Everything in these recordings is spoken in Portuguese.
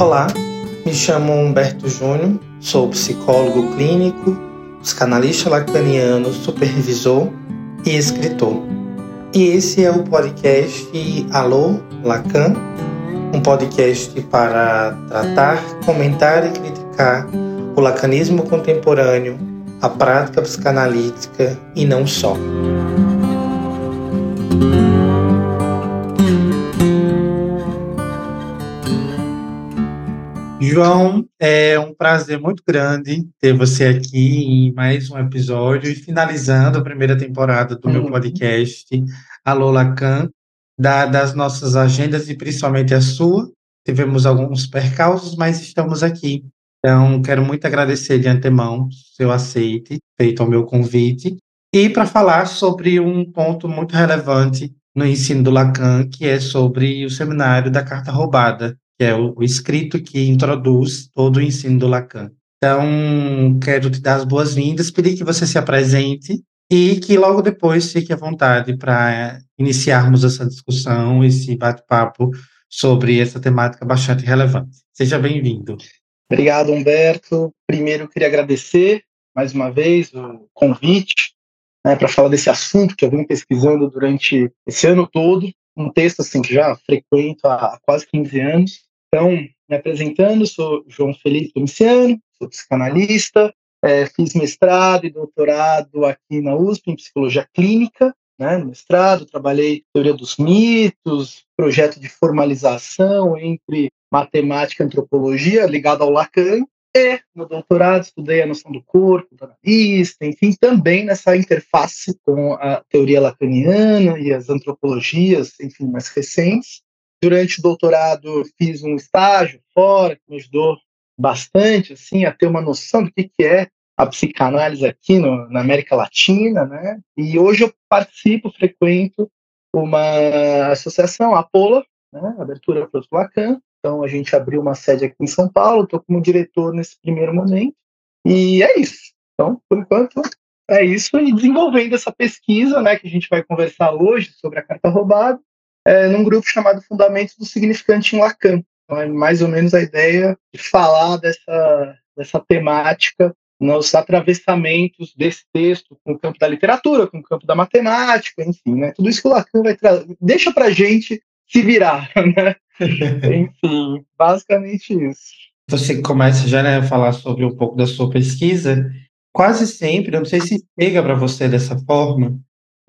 Olá, me chamo Humberto Júnior, sou psicólogo clínico, psicanalista lacaniano, supervisor e escritor. E esse é o podcast Alô Lacan, um podcast para tratar, comentar e criticar o lacanismo contemporâneo, a prática psicanalítica e não só. João, é um prazer muito grande ter você aqui em mais um episódio e finalizando a primeira temporada do meu uhum. podcast Alô Lacan, das nossas agendas e principalmente a sua. Tivemos alguns percalços, mas estamos aqui. Então, quero muito agradecer de antemão seu aceite, feito ao meu convite, e para falar sobre um ponto muito relevante no ensino do Lacan, que é sobre o seminário da carta roubada, que é o, o escrito que introduz todo o ensino do Lacan. Então, quero te dar as boas-vindas, pedir que você se apresente e que logo depois fique à vontade para iniciarmos essa discussão, esse bate-papo sobre essa temática bastante relevante. Seja bem-vindo. Obrigado, Humberto. Primeiro, queria agradecer mais uma vez o convite né, para falar desse assunto que eu venho pesquisando durante esse ano todo. Um texto assim que já frequento há quase 15 anos então, me apresentando, sou João Felipe Domiciano, sou psicanalista, é, fiz mestrado e doutorado aqui na USP em psicologia clínica, né, no mestrado, trabalhei teoria dos mitos, projeto de formalização entre matemática e antropologia ligado ao Lacan, e no doutorado estudei a noção do corpo, do analista, enfim, também nessa interface com a teoria lacaniana e as antropologias, enfim, mais recentes. Durante o doutorado fiz um estágio fora que me ajudou bastante assim a ter uma noção do que, que é a psicanálise aqui no, na América Latina, né? E hoje eu participo, frequento uma associação, a Pola, né? Abertura para o Lacan. Então a gente abriu uma sede aqui em São Paulo, estou como diretor nesse primeiro momento. E é isso. Então, por enquanto, é isso. E desenvolvendo essa pesquisa, né, que a gente vai conversar hoje sobre a carta roubada, é, num grupo chamado Fundamentos do Significante em Lacan. Então, é mais ou menos a ideia de falar dessa, dessa temática nos atravessamentos desse texto com o campo da literatura, com o campo da matemática, enfim, né? Tudo isso que o Lacan vai trazer. Deixa para gente se virar, né? enfim, basicamente isso. Você começa já né, a falar sobre um pouco da sua pesquisa. Quase sempre, eu não sei se pega para você dessa forma,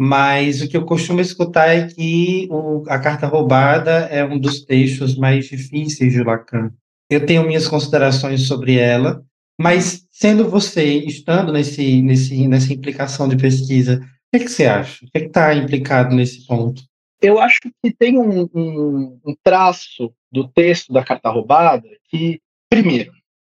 mas o que eu costumo escutar é que o, a carta roubada é um dos textos mais difíceis de Lacan. Eu tenho minhas considerações sobre ela, mas sendo você, estando nesse, nesse, nessa implicação de pesquisa, o que, é que você acha? O que é está implicado nesse ponto? Eu acho que tem um, um, um traço do texto da carta roubada que, primeiro,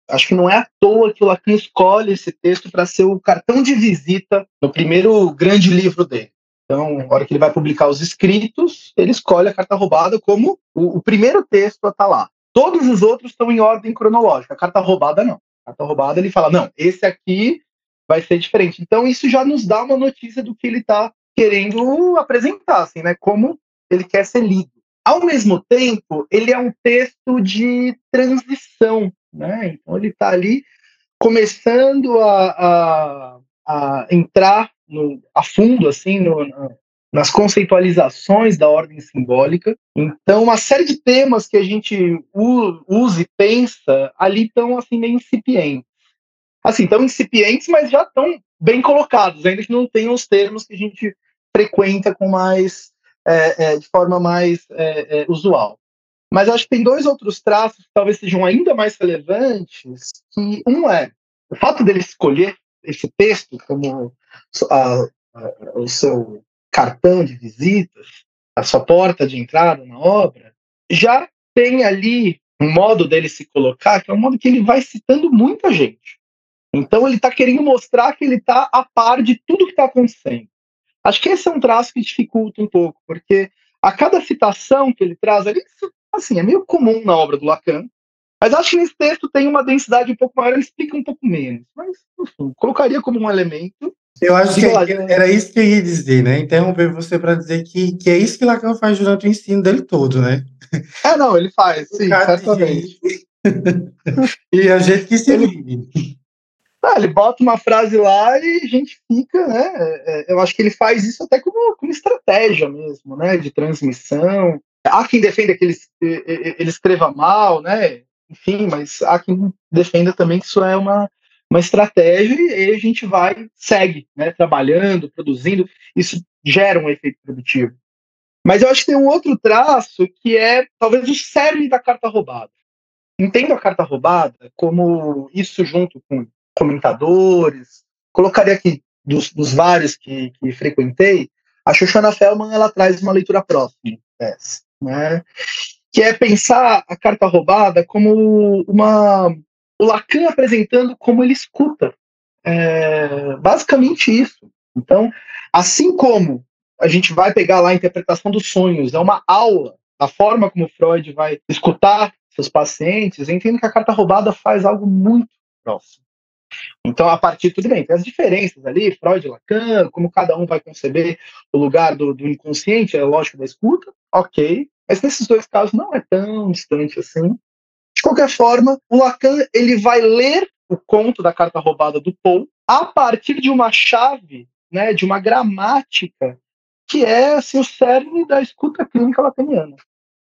acho que não é à toa que o Lacan escolhe esse texto para ser o cartão de visita no primeiro grande livro dele. Então, na hora que ele vai publicar os escritos, ele escolhe a carta roubada como o, o primeiro texto a estar tá lá. Todos os outros estão em ordem cronológica. A carta roubada não. A carta roubada ele fala, não, esse aqui vai ser diferente. Então, isso já nos dá uma notícia do que ele está querendo apresentar, assim, né? Como ele quer ser lido. Ao mesmo tempo, ele é um texto de transição, né? Então, ele está ali começando a, a, a entrar no, a fundo assim no, nas conceitualizações da ordem simbólica. Então, uma série de temas que a gente usa e pensa ali estão assim meio incipientes. Assim, estão incipientes, mas já estão bem colocados, ainda que não tenham os termos que a gente frequenta com mais é, é, de forma mais é, é usual. Mas acho que tem dois outros traços que talvez sejam ainda mais relevantes, que um é o fato dele escolher esse texto como a, a, o seu cartão de visitas, a sua porta de entrada na obra, já tem ali um modo dele se colocar, que é um modo que ele vai citando muita gente. Então ele está querendo mostrar que ele está a par de tudo que está acontecendo. Acho que esse é um traço que dificulta um pouco, porque a cada citação que ele traz, ali, assim, é meio comum na obra do Lacan, mas acho que nesse texto tem uma densidade um pouco maior, ele explica um pouco menos. Mas, enfim, colocaria como um elemento. Eu acho que era isso que eu ia dizer, né? Interromper você para dizer que, que é isso que Lacan faz durante o ensino dele todo, né? É, não, ele faz, sim, certamente. e a gente que se ele, ah, ele bota uma frase lá e a gente fica, né? É, é, eu acho que ele faz isso até como, como estratégia mesmo, né? De transmissão. Há quem defenda que ele, ele escreva mal, né? Enfim, mas há quem defenda também que isso é uma, uma estratégia e a gente vai, segue, né? Trabalhando, produzindo. Isso gera um efeito produtivo. Mas eu acho que tem um outro traço que é talvez o cerne da carta roubada. Entendo a carta roubada como isso junto com comentadores. Colocaria aqui, dos, dos vários que, que, frequentei, a Shoshana Feldman ela traz uma leitura próxima dessa, né? Que é pensar a carta roubada como uma o Lacan apresentando como ele escuta. É, basicamente isso. Então, assim como a gente vai pegar lá a interpretação dos sonhos, é uma aula, a forma como Freud vai escutar seus pacientes, entendo que a carta roubada faz algo muito próximo. Então, a partir, tudo bem, tem as diferenças ali, Freud Lacan, como cada um vai conceber o lugar do, do inconsciente, é lógico da escuta, ok, mas nesses dois casos não é tão distante assim. De qualquer forma, o Lacan ele vai ler o conto da carta roubada do Paul a partir de uma chave, né, de uma gramática que é assim, o cerne da escuta clínica lacaniana.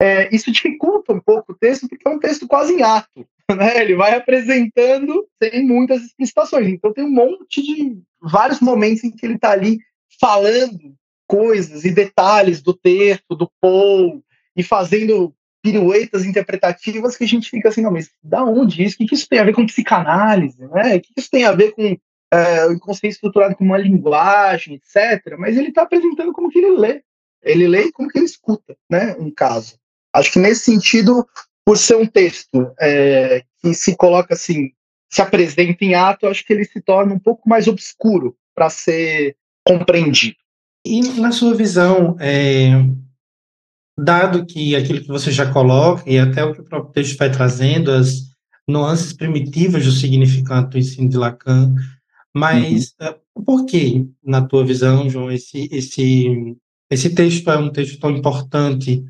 É, isso dificulta um pouco o texto, porque é um texto quase em ato. Né? Ele vai apresentando sem muitas explicitações. Então tem um monte de vários momentos em que ele está ali falando coisas e detalhes do texto, do Paul, e fazendo piruetas interpretativas que a gente fica assim, não, mas da onde isso? O que, isso tem a ver com psicanálise? Né? O que, isso tem a ver com é, o inconsciente estruturado como uma linguagem, etc. Mas ele está apresentando como que ele lê. Ele lê e como que ele escuta, né? Um caso. Acho que nesse sentido, por ser um texto é, que se coloca assim, se apresenta em ato, acho que ele se torna um pouco mais obscuro para ser compreendido. E na sua visão, é, dado que aquilo que você já coloca, e até o que o próprio texto vai trazendo, as nuances primitivas do significado do ensino de Lacan, mas uhum. uh, por que, na tua visão, João, esse, esse, esse texto é um texto tão importante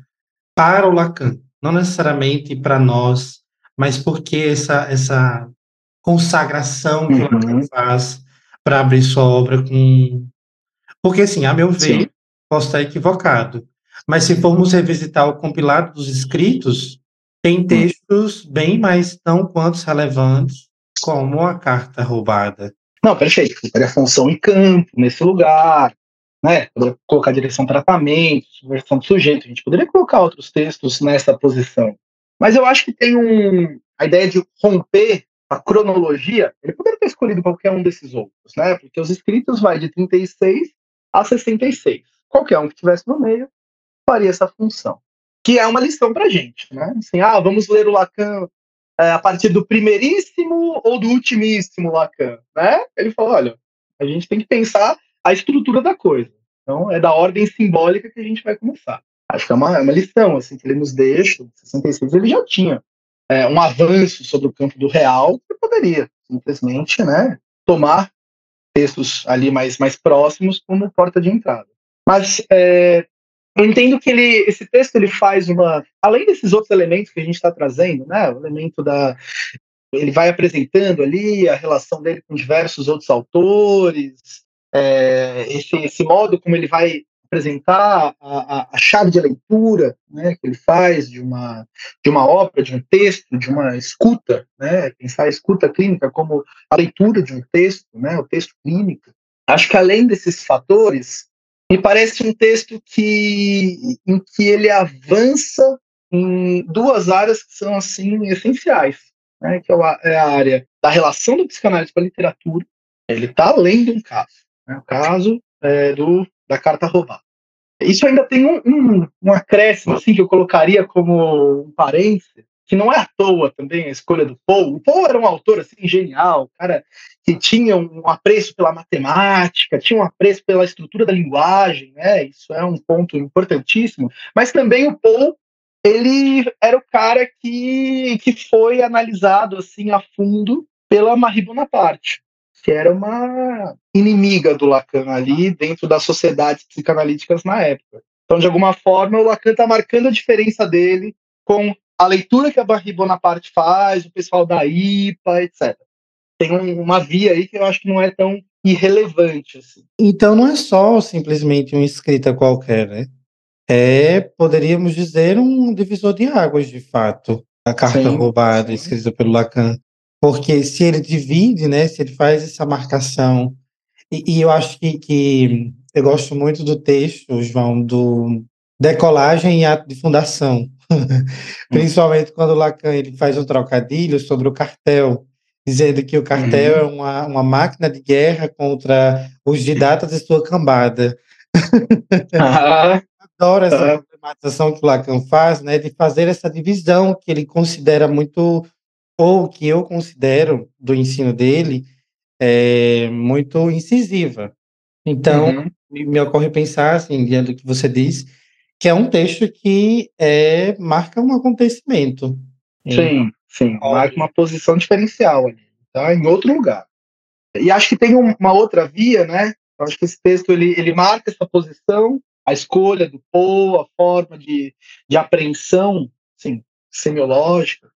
para o Lacan? não necessariamente para nós, mas porque essa, essa consagração que uhum. o faz para abrir sua obra com. Porque, assim, a meu ver, Sim. posso estar equivocado, mas se formos revisitar o compilado dos escritos, tem hum. textos bem mais tão quanto relevantes como a carta roubada. Não, perfeito. a função em campo, nesse lugar, né? Poderia colocar direção tratamento, subversão do sujeito, a gente poderia colocar outros textos nessa posição. Mas eu acho que tem um. A ideia de romper a cronologia, ele poderia ter escolhido qualquer um desses outros, né? Porque os escritos vai de 36 a 66. Qualquer um que estivesse no meio faria essa função. Que é uma lição pra gente, né? Assim, ah, vamos ler o Lacan é, a partir do primeiríssimo ou do ultimíssimo Lacan, né? Ele falou, olha, a gente tem que pensar a estrutura da coisa. Então, é da ordem simbólica que a gente vai começar. Acho que é uma, é uma lição assim, que ele nos deixa. Em 66 ele já tinha é, um avanço sobre o campo do real, que poderia simplesmente né, tomar textos ali mais, mais próximos como porta de entrada. Mas é, eu entendo que ele, esse texto ele faz uma, além desses outros elementos que a gente está trazendo, né, o elemento da, ele vai apresentando ali a relação dele com diversos outros autores, é, esse, esse modo como ele vai apresentar a, a, a, chave de leitura né, que ele faz de uma, de uma obra, de um texto, de uma escuta, né, pensar a escuta clínica como a leitura de um texto, né, o texto clínico. Acho que além desses fatores, me parece um texto que, em que ele avança em duas áreas que são assim essenciais, né, que é a, é a área da relação do psicanálise com a literatura. Ele está além de um caso. Né? O caso é, do, da carta roubada. Isso ainda tem um, um, um acréscimo assim, que eu colocaria como um parênteses, que não é à toa também a escolha do Paul. O Paul era um autor assim genial, cara que tinha um apreço pela matemática, tinha um apreço pela estrutura da linguagem, né? Isso é um ponto importantíssimo. Mas também o Paul ele era o cara que, que foi analisado assim a fundo pela Marie Bonaparte que era uma inimiga do Lacan ali dentro das sociedades psicanalíticas na época. Então, de alguma forma, o Lacan está marcando a diferença dele com a leitura que a Barry Bonaparte faz, o pessoal da IPA, etc. Tem um, uma via aí que eu acho que não é tão irrelevante. Assim. Então não é só simplesmente uma escrita qualquer, né? É, poderíamos dizer, um divisor de águas, de fato, a carta sim, roubada sim. escrita pelo Lacan. Porque se ele divide, né, se ele faz essa marcação, e, e eu acho que, que eu gosto muito do texto, João, do decolagem e ato de fundação. Principalmente quando o Lacan ele faz um trocadilho sobre o cartel, dizendo que o cartel uhum. é uma, uma máquina de guerra contra os didatas e sua cambada. Ah. Adoro essa ah. problematização que o Lacan faz, né, de fazer essa divisão que ele considera muito, ou que eu considero do ensino dele, é, muito incisiva. Então, uhum. me ocorre pensar, assim, diante do que você diz, que é um texto que é, marca um acontecimento. Sim, sim, marca uma posição diferencial ali, tá? Em outro lugar. E acho que tem uma outra via, né? Eu acho que esse texto ele, ele marca essa posição, a escolha do Poe, a forma de, de apreensão assim, semiológica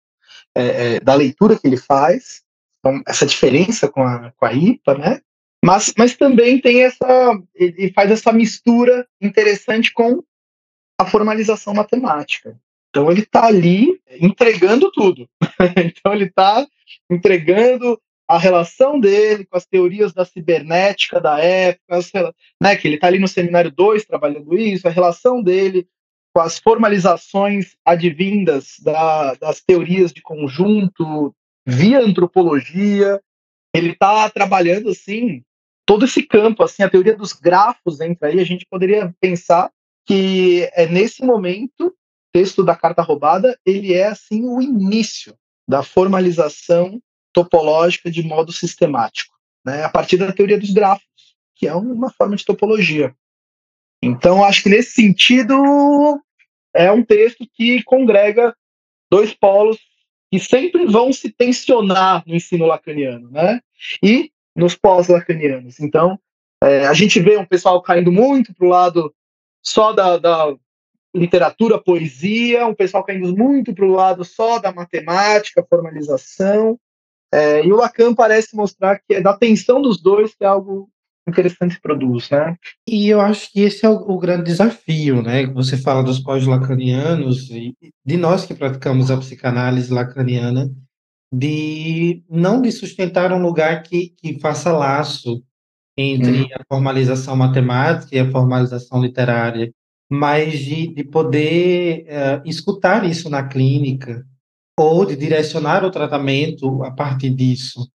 é, é, da leitura que ele faz, então, essa diferença com a, com a IPA, né? Mas, mas também tem essa. Ele faz essa mistura interessante com a formalização matemática. Então ele está ali entregando tudo. então ele está entregando a relação dele com as teorias da cibernética da época, né, que ele está ali no seminário 2 trabalhando isso, a relação dele com as formalizações advindas da, das teorias de conjunto via antropologia. Ele está trabalhando assim todo esse campo, assim a teoria dos grafos entra aí. A gente poderia pensar que é nesse momento, texto da carta roubada, ele é assim o início da formalização topológica de modo sistemático, né, a partir da teoria dos grafos, que é uma forma de topologia. Então, acho que nesse sentido é um texto que congrega dois polos que sempre vão se tensionar no ensino lacaniano, né? E nos pós-lacanianos. Então, é, a gente vê um pessoal caindo muito para o lado só da, da literatura, poesia, um pessoal caindo muito para o lado só da matemática, formalização. É, e o Lacan parece mostrar que é da tensão dos dois que é algo interessante se produz, né? E eu acho que esse é o, o grande desafio, né? Você fala dos pós-lacanianos e de nós que praticamos a psicanálise lacaniana, de não de sustentar um lugar que, que faça laço entre hum. a formalização matemática e a formalização literária, mas de, de poder uh, escutar isso na clínica ou de direcionar o tratamento a partir disso.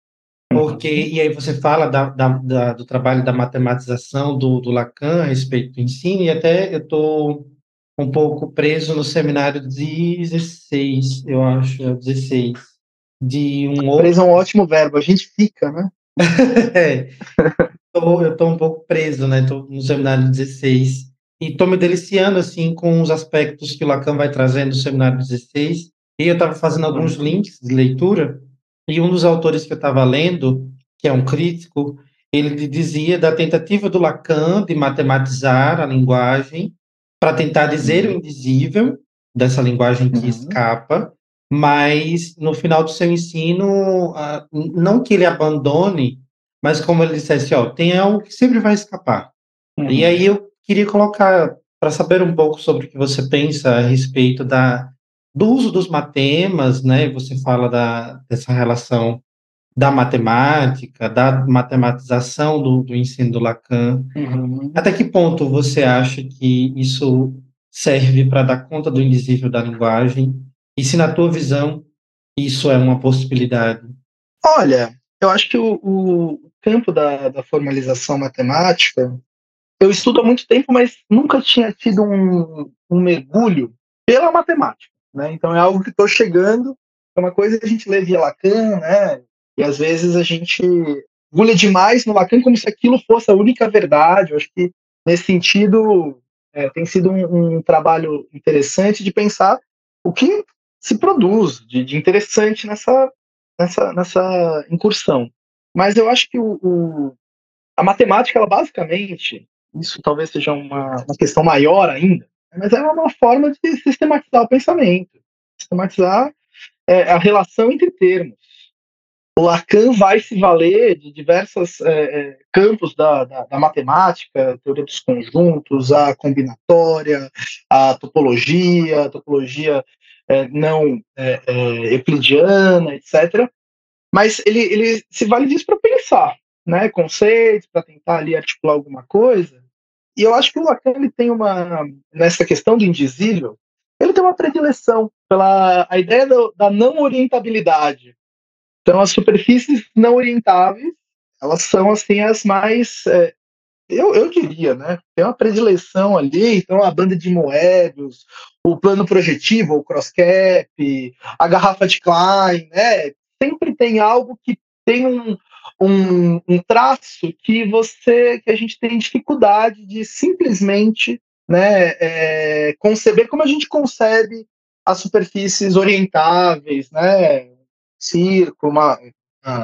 Porque, uhum. e aí você fala da, da, da, do trabalho da matematização do, do Lacan a respeito do ensino, e até eu estou um pouco preso no seminário 16, eu acho, 16, de um outro... Preso é um ótimo verbo, a gente fica, né? é tô, eu tô um pouco preso, né? Tô no seminário 16 e tô me deliciando, assim, com os aspectos que o Lacan vai trazendo no seminário 16. E eu estava fazendo alguns links de leitura e um dos autores que eu estava lendo, que é um crítico, ele dizia da tentativa do Lacan de matematizar a linguagem para tentar dizer o uhum. indizível dessa linguagem que uhum. escapa, mas no final do seu ensino, não que ele abandone mas como ele dissesse, ó, tem algo que sempre vai escapar. Uhum. E aí eu queria colocar para saber um pouco sobre o que você pensa a respeito da do uso dos matemas, né? Você fala da, dessa relação da matemática, da matematização do, do ensino do Lacan. Uhum. Até que ponto você acha que isso serve para dar conta do invisível da linguagem? E se, na tua visão, isso é uma possibilidade? Olha, eu acho que o, o campo da, da, formalização matemática, eu estudo há muito tempo, mas nunca tinha tido um, um mergulho pela matemática. Né? Então é algo que estou chegando. É uma coisa que a gente lê via Lacan, né? E às vezes a gente mergulha demais no Lacan como se aquilo fosse a única verdade. Eu acho que nesse sentido é, tem sido um, um, trabalho interessante de pensar o que se produz de, de interessante nessa nessa, nessa incursão. Mas eu acho que o, o, a matemática, ela basicamente, isso talvez seja uma, uma questão maior ainda, mas é uma forma de sistematizar o pensamento. sistematizar é, a relação entre termos. O Lacan vai se valer de diversos é, é, campos da, da, da, matemática, teoria dos conjuntos, a combinatória, a topologia, a topologia é, não é, é, euclidiana, etc. Mas ele, ele se vale disso para pensar, né, conceitos, para tentar ali articular alguma coisa. E eu acho que o Lacan ele tem uma, nessa questão do indizível, ele tem uma predileção pela a ideia do, da não orientabilidade. Então, as superfícies não orientáveis, elas são assim as mais, é, eu, eu diria, né? Tem uma predileção ali, então a banda de Moebius, o plano projetivo, o crosscap, a garrafa de Klein, né? Sempre tem algo que tem um, um, um traço que você, que a gente tem dificuldade de simplesmente né, é, conceber como a gente concebe as superfícies orientáveis, né, circo, uma,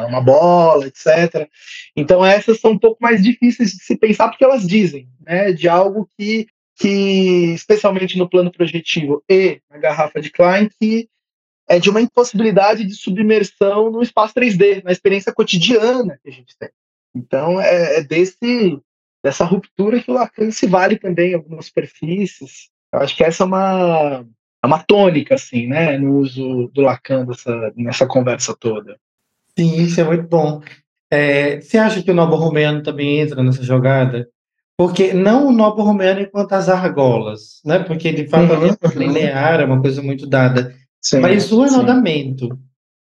uma bola, etc. Então essas são um pouco mais difíceis de se pensar porque elas dizem, né, de algo que, que especialmente no plano projetivo e na garrafa de Klein, que é de uma impossibilidade de submersão no espaço 3D, na experiência cotidiana que a gente tem. Então é, é desse dessa ruptura que o Lacan se vale também em algumas superfícies. Eu acho que essa é uma, é uma tônica, assim, né, no uso do Lacan dessa, nessa conversa toda. Sim, isso é muito bom. É, você acha que o Nobo Romano também entra nessa jogada? Porque não o Nobo Romano enquanto as argolas, né? Porque de fato uhum, é linear, é uma coisa muito dada. Sim, Mas o anodamento,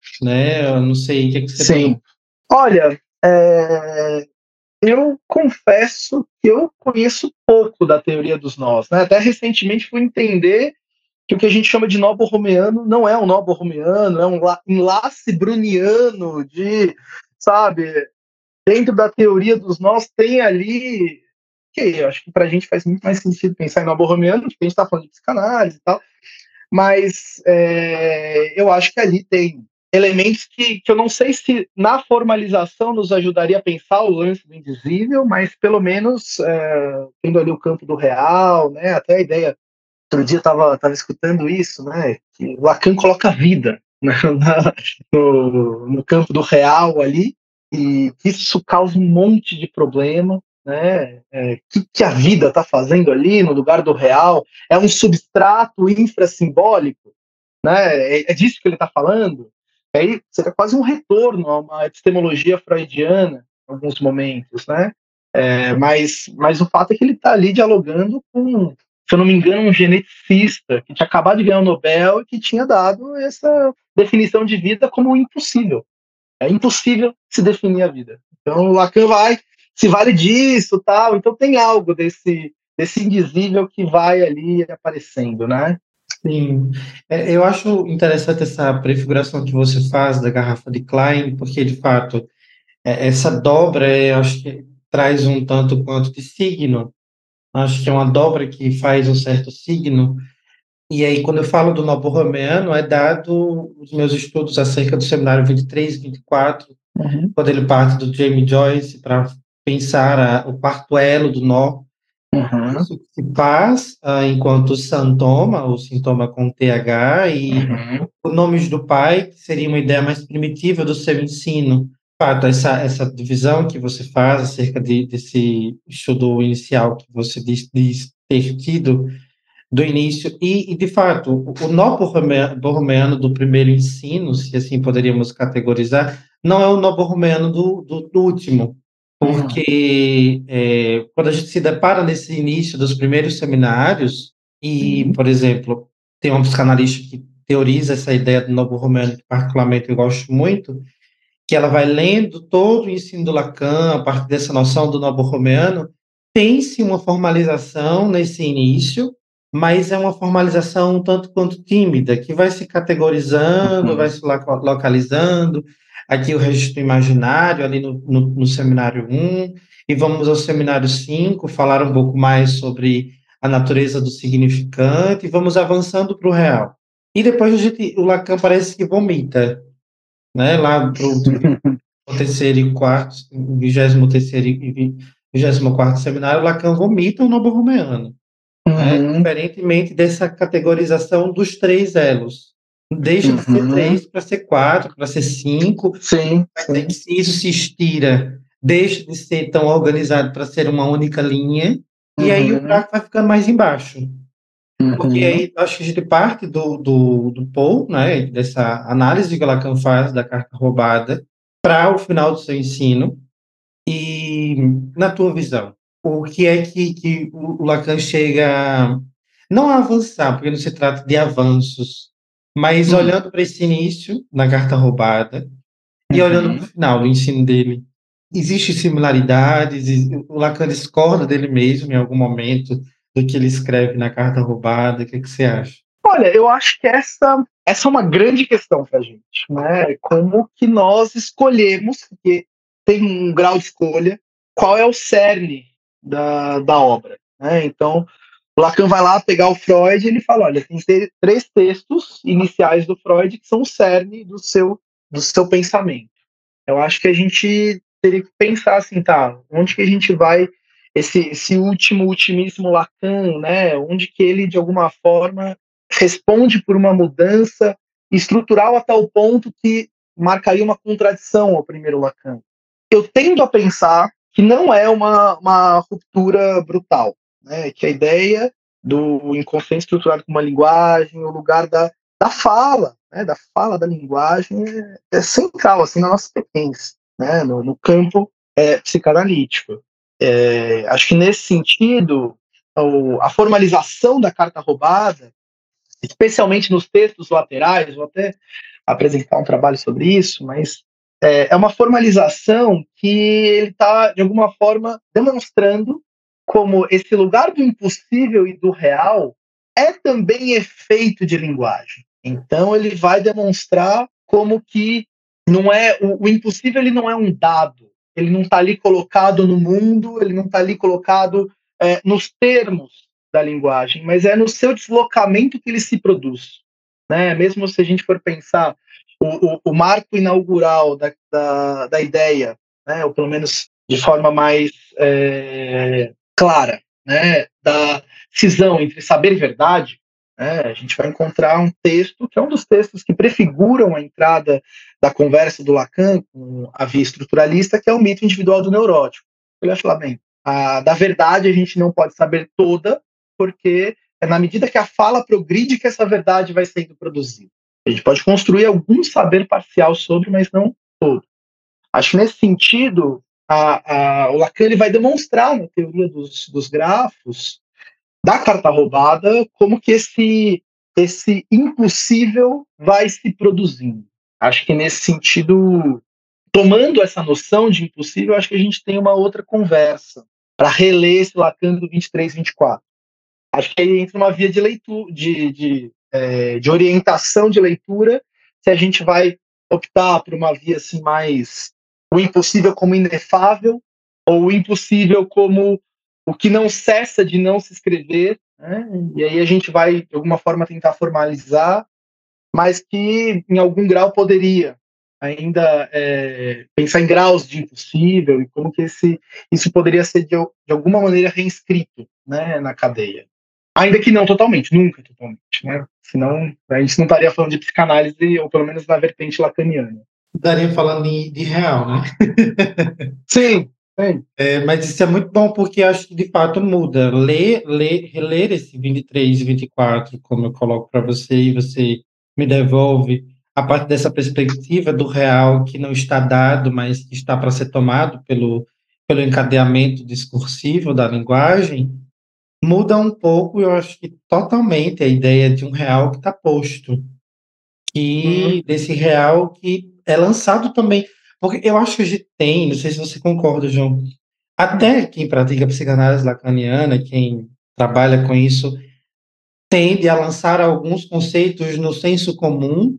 sim. né? Eu não sei o que, é que você Sim. Tem. Olha, é, eu confesso que eu conheço pouco da teoria dos nós. Né? Até recentemente fui entender que o que a gente chama de nobo romeano não é um nobo romeano, é um enlace bruniano de, sabe, dentro da teoria dos nós tem ali que eu acho que para a gente faz muito mais sentido pensar em nobo romeano, porque a gente está falando de psicanálise e tal, mas é, eu acho que ali tem elementos que, que eu não sei se na formalização nos ajudaria a pensar o lance do indizível, mas pelo menos é, tendo ali o campo do real, né, até a ideia, outro dia estava tava escutando isso, né, que Lacan coloca vida né, na, no, no campo do real ali, e isso causa um monte de problema, né? É, que, que a vida está fazendo ali no lugar do real? É um substrato infrasimbólico, né? É, é disso que ele está falando aí seria quase um retorno a uma epistemologia freudiana em alguns momentos, né? É, mas, mas o fato é que ele está ali dialogando com, se eu não me engano, um geneticista que tinha acabado de ganhar o Nobel e que tinha dado essa definição de vida como impossível. É impossível se definir a vida. Então Lacan vai, se vale disso, tal. Então tem algo desse desse indizível que vai ali aparecendo, né? Sim, é, eu acho interessante essa prefiguração que você faz da garrafa de Klein, porque de fato é, essa dobra, acho que traz um tanto quanto de signo. Acho que é uma dobra que faz um certo signo. E aí, quando eu falo do Novo Romeano, é dado os meus estudos acerca do seminário 23, 24, uhum. quando ele parte do Jamie Joyce para pensar a, o quarto elo do nó, Uhum. Isso se faz uh, enquanto sintoma, o sintoma com TH, e uhum. o nomes do pai, que seria uma ideia mais primitiva do seu ensino. Fato, essa, essa divisão que você faz acerca de, desse estudo inicial que você diz, diz ter tido do início, e, e de fato, o, o nó borromeano do primeiro ensino, se assim poderíamos categorizar, não é o nó borromeano do, do, do último, porque é, quando a gente se depara nesse início dos primeiros seminários, e, uhum. por exemplo, tem uma psicanalista que teoriza essa ideia do novo romano, que particularmente eu gosto muito, que ela vai lendo todo o ensino do Lacan, a partir dessa noção do novo romano, tem-se uma formalização nesse início, mas é uma formalização um tanto quanto tímida, que vai se categorizando, uhum. vai se localizando, aqui o registro imaginário, ali no, no, no seminário 1, e vamos ao seminário 5, falar um pouco mais sobre a natureza do significante, e vamos avançando para o real. E depois a gente, o Lacan parece que vomita, né, lá para o terceiro e quarto, vigésimo terceiro e vigésimo quarto seminário, o Lacan vomita o Novo Romeano, né, uhum. né, diferentemente dessa categorização dos três elos. Deixa de ser 3 para ser 4, para ser 5. Sim. sim. Se isso se estira, deixa de ser tão organizado para ser uma única linha, uhum. e aí o buraco vai ficando mais embaixo. Uhum. Porque aí acho que a gente parte do, do, do Paul, né, dessa análise que o Lacan faz da carta roubada, para o final do seu ensino. E, na tua visão, o que é que, que o Lacan chega não a avançar, porque não se trata de avanços, mas uhum. olhando para esse início na carta roubada e olhando para o final do ensino dele, existem similaridades? O Lacan discorda dele mesmo em algum momento do que ele escreve na carta roubada? O que, é que você acha? Olha, eu acho que essa, essa é uma grande questão para a gente, né? Como que nós escolhemos, porque tem um grau de escolha, qual é o cerne da, da obra, né? Então, o Lacan vai lá pegar o Freud e ele fala, olha, tem três textos iniciais do Freud que são o cerne do seu, do seu pensamento. Eu acho que a gente teria que pensar assim, tá, onde que a gente vai esse, esse último, ultimíssimo Lacan, né, onde que ele, de alguma forma, responde por uma mudança estrutural a tal ponto que marcaria uma contradição ao primeiro Lacan. Eu tendo a pensar que não é uma, uma ruptura brutal, né, que a ideia do inconsciente estruturado como uma linguagem, o lugar da, da fala, né, da fala da linguagem é, é central assim na nossa experiência, né, no, no campo é, psicanalítico. É, acho que nesse sentido, a formalização da carta roubada, especialmente nos textos laterais, vou até apresentar um trabalho sobre isso, mas é, é uma formalização que ele está, de alguma forma, demonstrando como esse lugar do impossível e do real é também efeito de linguagem. Então ele vai demonstrar como que não é o, o impossível ele não é um dado, ele não está ali colocado no mundo, ele não está ali colocado é, nos termos da linguagem, mas é no seu deslocamento que ele se produz. Né? Mesmo se a gente for pensar o, o, o marco inaugural da, da, da, ideia, né? ou pelo menos de forma mais é, clara, né? da cisão entre saber e verdade, né? A gente vai encontrar um texto que é um dos textos que prefiguram a entrada da conversa do Lacan com a via estruturalista, que é o mito individual do neurótico. Ele vai falar, bem, a, da verdade a gente não pode saber toda, porque é na medida que a fala progride que essa verdade vai sendo produzida. A gente pode construir algum saber parcial sobre, mas não todo. Acho que nesse sentido, a, a, o Lacan ele vai demonstrar na teoria dos, dos grafos da carta roubada, como que esse, esse impossível vai se produzindo. Acho que nesse sentido, tomando essa noção de impossível, acho que a gente tem uma outra conversa para reler esse Lacan do 23, 24. Acho que aí entra uma via de leitura, de, de, é, de orientação de leitura, se a gente vai optar por uma via assim mais o impossível como inefável ou o impossível como o que não cessa de não se escrever, né? e aí a gente vai, de alguma forma, tentar formalizar, mas que em algum grau poderia ainda é, pensar em graus de impossível e como que esse, isso poderia ser de, de alguma maneira reinscrito né, na cadeia. Ainda que não totalmente, nunca totalmente, né? Senão a gente não estaria falando de psicanálise, ou pelo menos na vertente lacaniana. Estaria falando de, de real, né? Sim, é, mas isso é muito bom porque acho que de fato muda. Ler, ler, reler esse 23 e 24, como eu coloco para você, e você me devolve a parte dessa perspectiva do real que não está dado, mas que está para ser tomado pelo, pelo encadeamento discursivo da linguagem, muda um pouco, eu acho que totalmente, a ideia de um real que está posto. E uhum. desse real que é lançado também porque eu acho que a gente tem, não sei se você concorda, João, até quem pratica psicanálise lacaniana, quem trabalha com isso, tende a lançar alguns conceitos no senso comum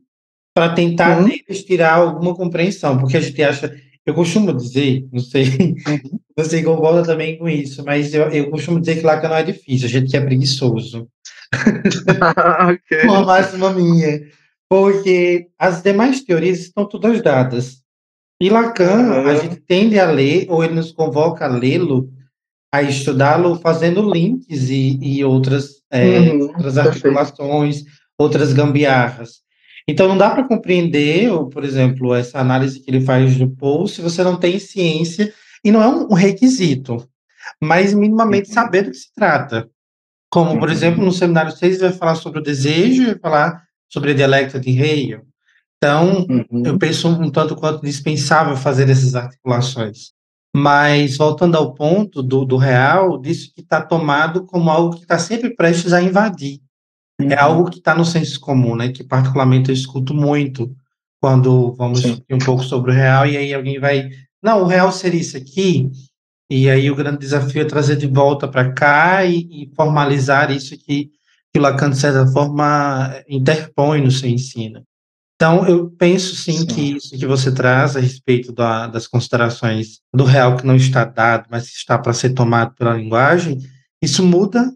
para tentar uhum. tirar alguma compreensão, porque a gente acha, eu costumo dizer, não sei, uhum. você concorda também com isso, mas eu, eu costumo dizer que Lacan não é difícil, a gente que é preguiçoso. okay. Uma máxima minha. Porque as demais teorias estão todas dadas. E Lacan, a gente tende a ler, ou ele nos convoca a lê-lo, a estudá-lo fazendo links e, e outras, é, uhum, outras articulações, outras gambiarras. Então, não dá para compreender, ou, por exemplo, essa análise que ele faz do Paul, se você não tem ciência, e não é um requisito, mas minimamente uhum. saber do que se trata. Como, por exemplo, no seminário 6 vai falar sobre o desejo, vai falar sobre a dialecta de Hegel. Então, uhum. eu penso um tanto quanto dispensável fazer essas articulações. Mas, voltando ao ponto do, do real, disso que está tomado como algo que está sempre prestes a invadir. É uhum. É algo que está no senso comum, né? Que, particularmente, eu escuto muito quando vamos Sim. discutir um pouco sobre o real, e aí alguém vai. Não, o real seria isso aqui, e aí o grande desafio é trazer de volta para cá e, e, formalizar isso que, que Lacan, de certa forma, interpõe no seu ensino. Então, eu penso sim, sim, que isso que você traz a respeito da, das considerações do real que não está dado, mas está para ser tomado pela linguagem, isso muda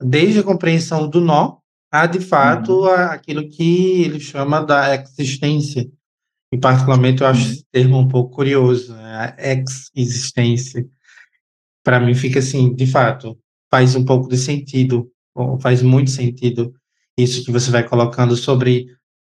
desde a compreensão do nó a, de fato, uhum. a, aquilo que ele chama da existência. E, particularmente, eu acho uhum. esse termo um pouco curioso, né? a ex-existência. Para mim, fica assim, de fato, faz um pouco de sentido, faz muito sentido isso que você vai colocando sobre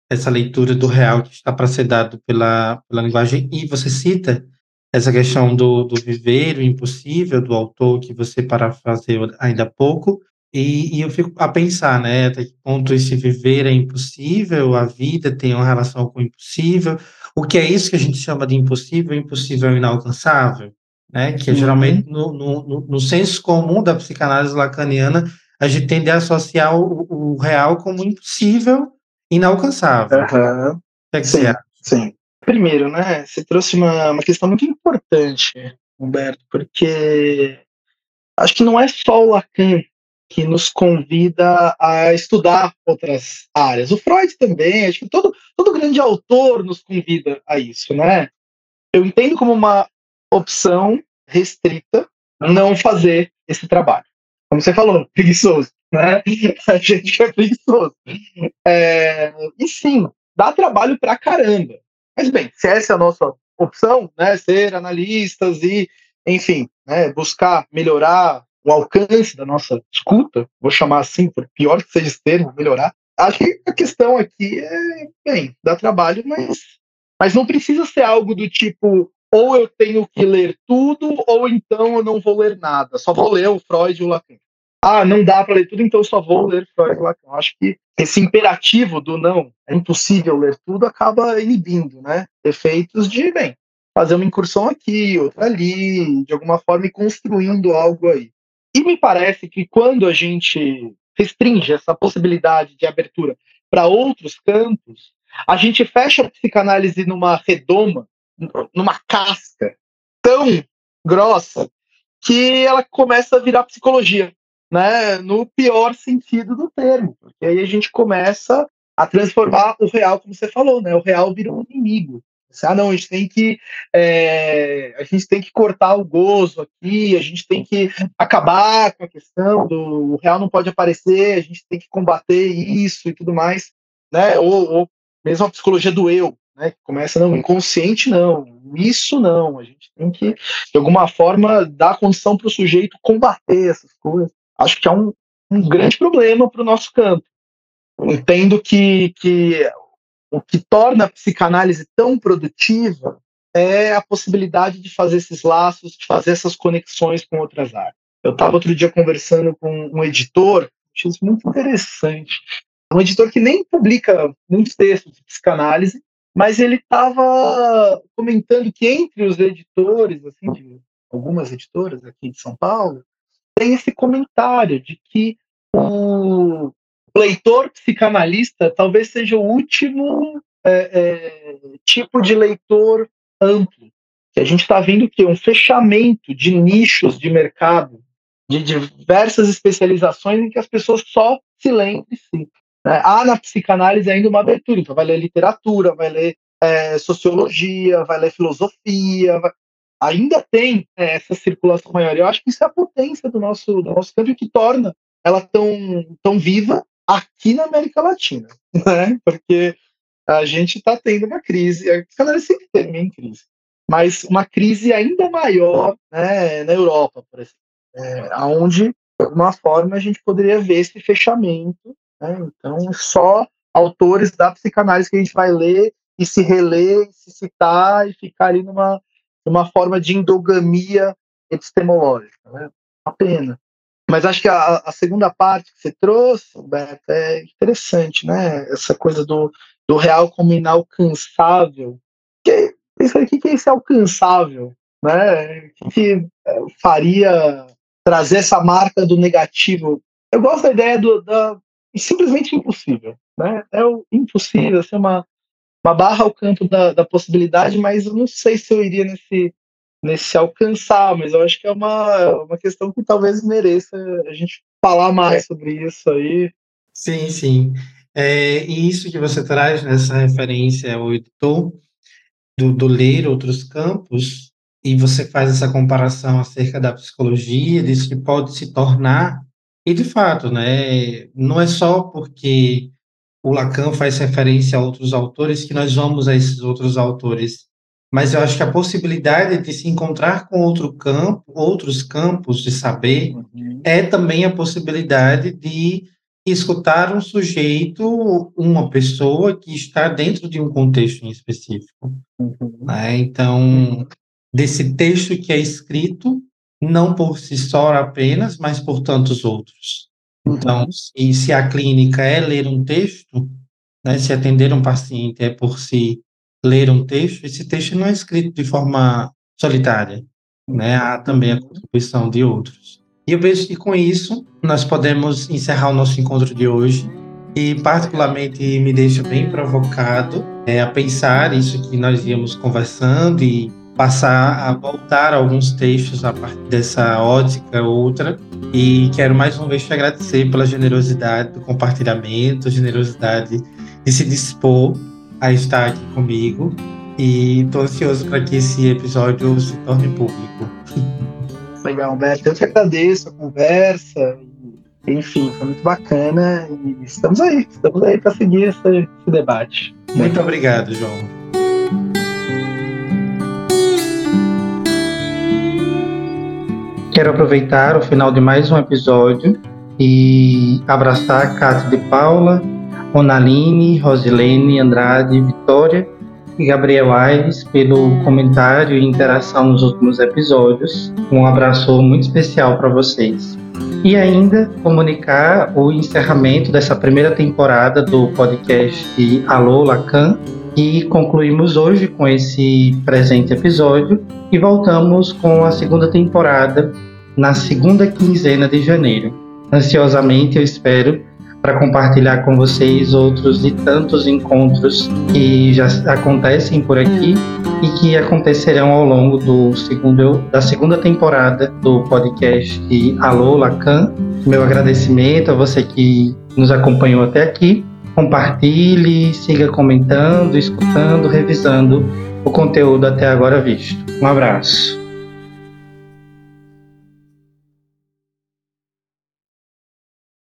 essa leitura do real que está para ser dado pela, pela linguagem. E você cita essa questão do, do viver, o impossível, do autor que você parafraseou ainda há pouco. E, e, eu fico a pensar, né, até que ponto esse viver é impossível, a vida tem uma relação com o impossível. O que é isso que a gente chama de impossível? Impossível é inalcançável, né? Que é, geralmente no, no, no senso comum da psicanálise lacaniana a gente tende a associar o, o real como impossível inalcançável. Uhum. O que, é que sim, sim. Primeiro, né, você trouxe uma, uma questão muito importante, Humberto, porque acho que não é só o Lacan que nos convida a estudar outras áreas. O Freud também, acho que todo, todo grande autor nos convida a isso, né? Eu entendo como uma opção restrita não fazer esse trabalho. Como você falou, preguiçoso né? A gente é preguiçoso. É, e sim, dá trabalho pra caramba. Mas bem, se essa é a nossa opção, né, ser analistas e, enfim, né, buscar melhorar o alcance da nossa escuta, vou chamar assim, por pior que seja esse termo, melhorar. Acho que a questão aqui é, bem, dá trabalho, mas, mas não precisa ser algo do tipo, ou eu tenho que ler tudo, ou então eu não vou ler nada, só vou ler o Freud e o Lacan ah, não dá para ler tudo, então eu só vou ler Freud Lacan. Acho que esse imperativo do não, é impossível ler tudo, acaba inibindo, né? Efeitos de, bem, fazer uma incursão aqui, outra ali, de alguma forma e construindo algo aí. E me parece que quando a gente restringe essa possibilidade de abertura para outros campos, a gente fecha a psicanálise numa redoma, numa casca tão grossa que ela começa a virar psicologia né, no pior sentido do termo, porque aí a gente começa a transformar o real, como você falou, né, o real vira um inimigo. Ah, não, a gente tem que é, a gente tem que cortar o gozo aqui, a gente tem que acabar com a questão do o real não pode aparecer, a gente tem que combater isso e tudo mais, né? Ou, ou mesmo a psicologia do eu, né? Começa não inconsciente não, isso não, a gente tem que de alguma forma dar condição para o sujeito combater essas coisas acho que é um, um grande problema para o nosso campo. Entendo que, que o que torna a psicanálise tão produtiva é a possibilidade de fazer esses laços, de fazer essas conexões com outras áreas. Eu estava outro dia conversando com um editor, achei isso muito interessante. Um editor que nem publica muitos textos de psicanálise, mas ele estava comentando que entre os editores, assim, de algumas editoras aqui de São Paulo, tem esse comentário de que o leitor psicanalista talvez seja o último é, é, tipo de leitor amplo. A gente está vendo que um fechamento de nichos de mercado, de diversas especializações em que as pessoas só se lêem de si. Né? Há na psicanálise ainda uma abertura, então vai ler literatura, vai ler é, sociologia, vai ler filosofia, vai ainda tem é, essa circulação maior. Eu acho que isso é a potência do nosso, do nosso campo que torna ela tão, tão viva aqui na América Latina, né? Porque a gente está tendo uma crise, a galera sempre termina em crise, mas uma crise ainda maior né, na Europa, por exemplo, é, onde, de alguma forma, a gente poderia ver esse fechamento. Né? Então, só autores da psicanálise que a gente vai ler e se reler, se citar e ficar ali numa, numa forma de endogamia epistemológica. Né? Uma pena. Mas acho que a, a, segunda parte que você trouxe, Roberto, é interessante, né? Essa coisa do, do real como inalcançável. Que, isso aqui que é esse alcançável, né? Que, que é, faria trazer essa marca do negativo. Eu gosto da ideia do da, simplesmente impossível, né? É o impossível, assim, uma, uma barra ao campo da, da possibilidade, mas eu não sei se eu iria nesse nesse alcançar, mas eu acho que é uma, uma questão que talvez mereça a gente falar mais sobre isso aí. Sim, sim. É, e isso que você traz nessa referência ao editor, do, do ler outros campos, e você faz essa comparação acerca da psicologia, disso que pode se tornar, e de fato, né, não é só porque o Lacan faz referência a outros autores que nós vamos a esses outros autores mas eu acho que a possibilidade de se encontrar com outro campo, outros campos de saber, uhum. é também a possibilidade de escutar um sujeito, uma pessoa que está dentro de um contexto em específico. Uhum. Né? Então, desse texto que é escrito, não por si só apenas, mas por tantos outros. Então, se, se a clínica é ler um texto, né, se atender um paciente é por si ler um texto, esse texto não é escrito de forma solitária, né? Há também a uhum. contribuição de outros. E eu vejo que com isso nós podemos encerrar o nosso encontro de hoje e particularmente me deixa bem provocado é, a pensar isso que nós íamos conversando e passar a voltar a alguns textos a partir dessa ótica outra e quero mais uma vez te agradecer pela generosidade do compartilhamento, generosidade de se dispor a estar aqui comigo e estou ansioso para que esse episódio se torne público. Legal, Humberto. Eu que agradeço a conversa. Enfim, foi muito bacana e estamos aí, estamos aí para seguir esse, esse debate. Muito obrigado, João. Quero aproveitar o final de mais um episódio e abraçar a Cátia de Paula, Onaline, Rosilene, Andrade, Vitória e Gabriel Aires pelo comentário e interação nos últimos episódios. Um abraço muito especial para vocês. E ainda comunicar o encerramento dessa primeira temporada do podcast Alô Lacan, que concluímos hoje com esse presente episódio e voltamos com a segunda temporada na segunda quinzena de janeiro. Ansiosamente eu espero para compartilhar com vocês outros de tantos encontros que já acontecem por aqui e que acontecerão ao longo do segundo, da segunda temporada do podcast Alô Lacan. Meu agradecimento a você que nos acompanhou até aqui. Compartilhe, siga comentando, escutando, revisando o conteúdo até agora visto. Um abraço.